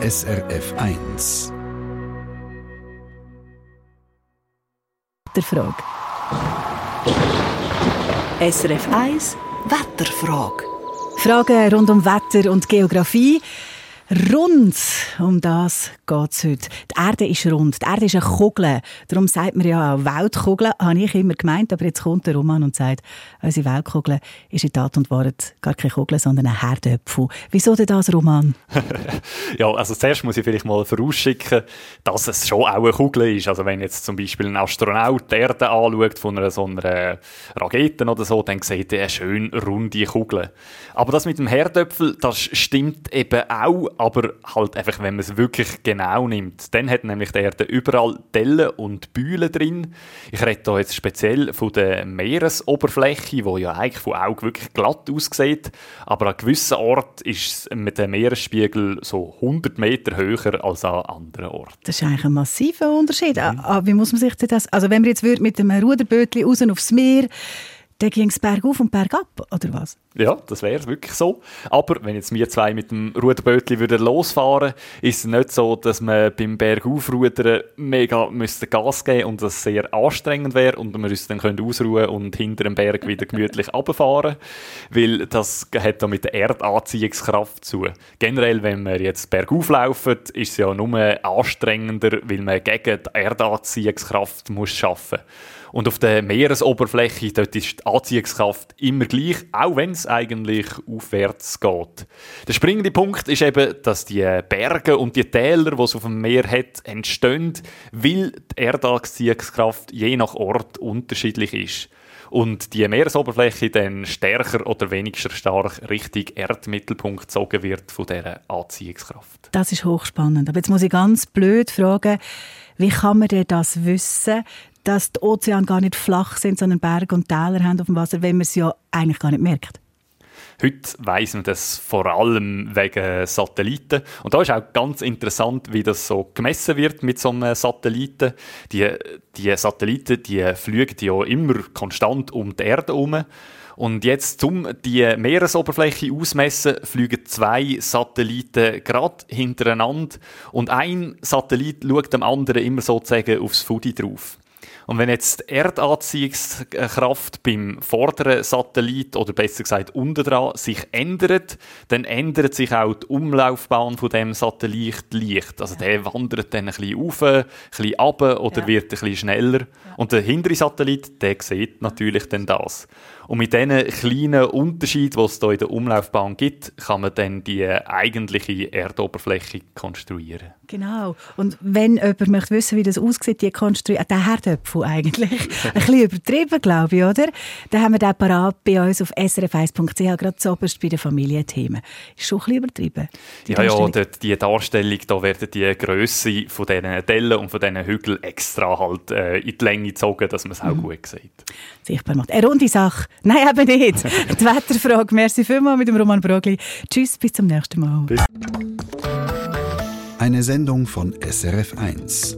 SRF 1. Wetterfrage. SRF 1 Wetterfrage. Fragen rund um Wetter und Geografie. Rund, um das geht es heute. Die Erde ist rund, die Erde ist eine Kugel. Darum sagt man ja auch Weltkugel, habe ich immer gemeint. Aber jetzt kommt der Roman und sagt, unsere Weltkugel ist in Tat und Wahrheit gar keine Kugel, sondern ein Herdöpfel. Wieso denn das, Roman? ja, also zuerst muss ich vielleicht mal vorausschicken, dass es schon auch eine Kugel ist. Also wenn jetzt zum Beispiel ein Astronaut die Erde anschaut von einer so einer Rakete oder so, dann sieht er eine schön runde Kugel. Aber das mit dem Herdöpfel, das stimmt eben auch, aber halt einfach, wenn man es wirklich genau nimmt. Dann hat nämlich die Erde überall Dellen und Bühlen drin. Ich rede hier jetzt speziell von der Meeresoberfläche, die ja eigentlich von Augen wirklich glatt aussieht, aber an gewissen Orten ist mit dem Meeresspiegel so 100 Meter höher als an anderen Orten. Das ist eigentlich ein massiver Unterschied. Mhm. Aber wie muss man sich das... Also wenn wir jetzt mit einem Ruderbötchen raus aufs Meer dann ging es bergauf und bergab, oder was? Ja, das wäre wirklich so. Aber wenn jetzt wir zwei mit dem Ruderbötli würden losfahren, ist es nicht so, dass man beim Bergaufrudern mega müsste Gas geben und das sehr anstrengend wäre und wir uns dann können ausruhen und hinter dem Berg wieder gemütlich runterfahren, weil das hat da mit der Erdanziehungskraft zu. Generell, wenn wir jetzt bergauf laufen, ist es ja nur anstrengender, weil man gegen die Erdanziehungskraft muss schaffen muss. Und auf der Meeresoberfläche dort ist die Anziehungskraft immer gleich, auch wenn es eigentlich aufwärts geht. Der springende Punkt ist eben, dass die Berge und die Täler, die es auf dem Meer hat, entstehen, weil die Erdanziehungskraft je nach Ort unterschiedlich ist und die Meeresoberfläche dann stärker oder weniger stark Richtung Erdmittelpunkt gezogen wird von dieser Anziehungskraft. Das ist hochspannend. Aber jetzt muss ich ganz blöd fragen, wie kann man denn das wissen, dass die Ozeane gar nicht flach sind, sondern Berge und Täler haben auf dem Wasser, wenn man es ja eigentlich gar nicht merkt? Heute weiss man das vor allem wegen Satelliten. Und da ist auch ganz interessant, wie das so gemessen wird mit so einem Satelliten. Die, die Satelliten, die fliegen ja immer konstant um die Erde herum. Und jetzt, um die Meeresoberfläche ausmessen, fliegen zwei Satelliten gerade hintereinander. Und ein Satellit schaut dem anderen immer sozusagen aufs Fudi drauf. Und wenn jetzt die Erdanziehungskraft beim vorderen Satellit oder besser gesagt unten dran sich ändert, dann ändert sich auch die Umlaufbahn von dem Satellit leicht. Also der wandert dann ein bisschen auf, ein bisschen runter oder ja. wird ein bisschen schneller. Ja. Und der hintere Satellit, der sieht natürlich dann das. Und mit diesen kleinen Unterschieden, die es hier in der Umlaufbahn gibt, kann man dann die eigentliche Erdoberfläche konstruieren. Genau. Und wenn jemand möchte wissen, wie das aussieht, die der Herdöpfel eigentlich, ein bisschen übertrieben, glaube ich, oder? Dann haben wir den parat bei uns auf srf1.ch, gerade zuoberst bei den Familienthemen. Ist schon ein bisschen übertrieben. Ja, ja, dort, die Darstellung, da werden die Grösse von diesen Dellen und von diesen Hügeln extra halt äh, in die Länge gezogen, dass man es auch mhm. gut sieht. Sichtbar macht. Eine runde Sache Nein, eben nicht. Die Wetterfrage. Merci vielmals mit dem Roman Brogli. Tschüss, bis zum nächsten Mal. Bis. Eine Sendung von SRF1.